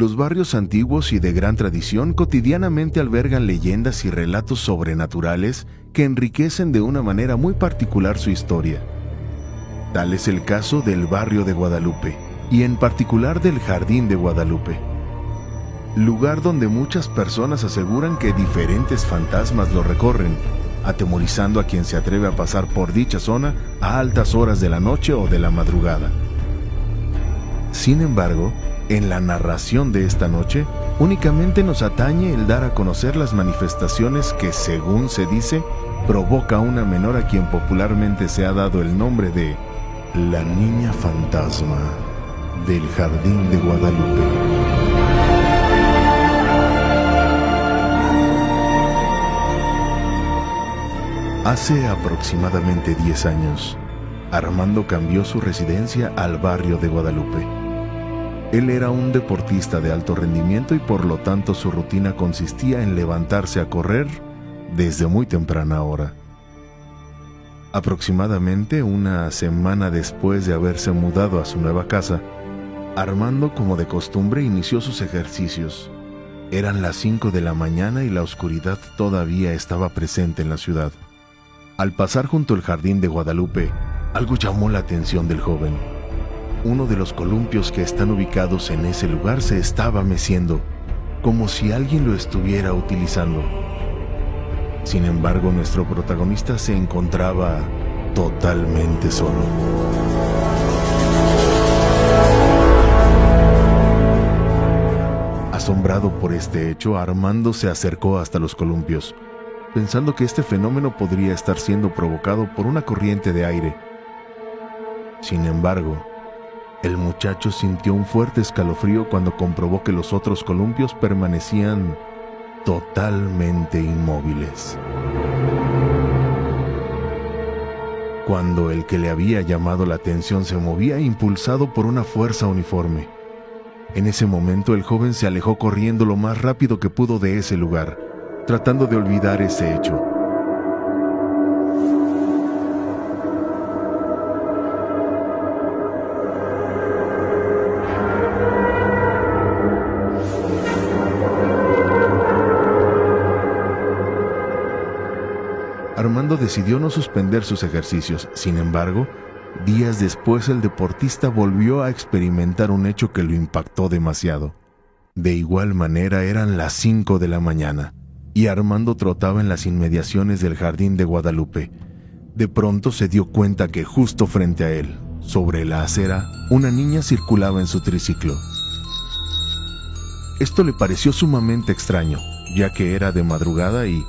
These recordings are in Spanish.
Los barrios antiguos y de gran tradición cotidianamente albergan leyendas y relatos sobrenaturales que enriquecen de una manera muy particular su historia. Tal es el caso del barrio de Guadalupe, y en particular del Jardín de Guadalupe, lugar donde muchas personas aseguran que diferentes fantasmas lo recorren, atemorizando a quien se atreve a pasar por dicha zona a altas horas de la noche o de la madrugada. Sin embargo, en la narración de esta noche, únicamente nos atañe el dar a conocer las manifestaciones que, según se dice, provoca una menor a quien popularmente se ha dado el nombre de la niña fantasma del jardín de Guadalupe. Hace aproximadamente 10 años, Armando cambió su residencia al barrio de Guadalupe él era un deportista de alto rendimiento y por lo tanto su rutina consistía en levantarse a correr desde muy temprana hora. Aproximadamente una semana después de haberse mudado a su nueva casa, Armando, como de costumbre, inició sus ejercicios. Eran las 5 de la mañana y la oscuridad todavía estaba presente en la ciudad. Al pasar junto al jardín de Guadalupe, algo llamó la atención del joven uno de los columpios que están ubicados en ese lugar se estaba meciendo, como si alguien lo estuviera utilizando. Sin embargo, nuestro protagonista se encontraba totalmente solo. Asombrado por este hecho, Armando se acercó hasta los columpios, pensando que este fenómeno podría estar siendo provocado por una corriente de aire. Sin embargo, el muchacho sintió un fuerte escalofrío cuando comprobó que los otros columpios permanecían totalmente inmóviles. Cuando el que le había llamado la atención se movía impulsado por una fuerza uniforme. En ese momento el joven se alejó corriendo lo más rápido que pudo de ese lugar, tratando de olvidar ese hecho. Armando decidió no suspender sus ejercicios. Sin embargo, días después el deportista volvió a experimentar un hecho que lo impactó demasiado. De igual manera eran las 5 de la mañana y Armando trotaba en las inmediaciones del jardín de Guadalupe. De pronto se dio cuenta que justo frente a él, sobre la acera, una niña circulaba en su triciclo. Esto le pareció sumamente extraño, ya que era de madrugada y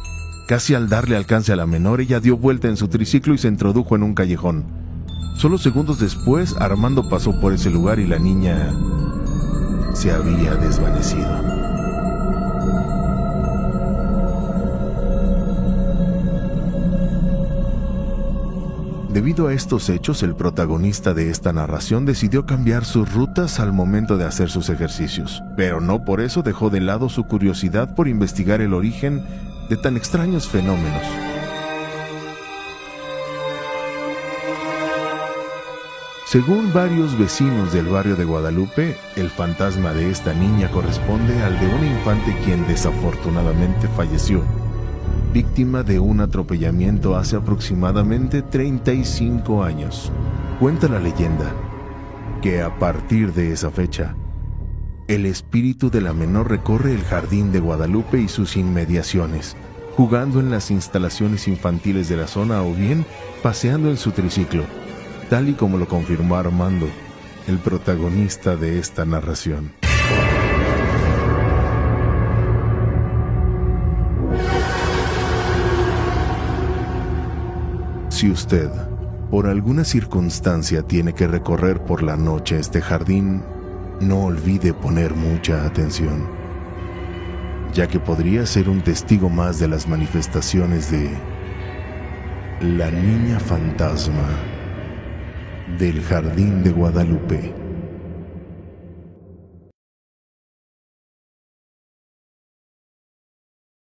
Casi al darle alcance a la menor, ella dio vuelta en su triciclo y se introdujo en un callejón. Solo segundos después, Armando pasó por ese lugar y la niña se había desvanecido. Debido a estos hechos, el protagonista de esta narración decidió cambiar sus rutas al momento de hacer sus ejercicios, pero no por eso dejó de lado su curiosidad por investigar el origen de tan extraños fenómenos. Según varios vecinos del barrio de Guadalupe, el fantasma de esta niña corresponde al de una infante quien desafortunadamente falleció, víctima de un atropellamiento hace aproximadamente 35 años. Cuenta la leyenda que a partir de esa fecha, el espíritu de la menor recorre el jardín de Guadalupe y sus inmediaciones, jugando en las instalaciones infantiles de la zona o bien paseando en su triciclo, tal y como lo confirmó Armando, el protagonista de esta narración. Si usted, por alguna circunstancia, tiene que recorrer por la noche este jardín, no olvide poner mucha atención, ya que podría ser un testigo más de las manifestaciones de la niña fantasma del jardín de Guadalupe.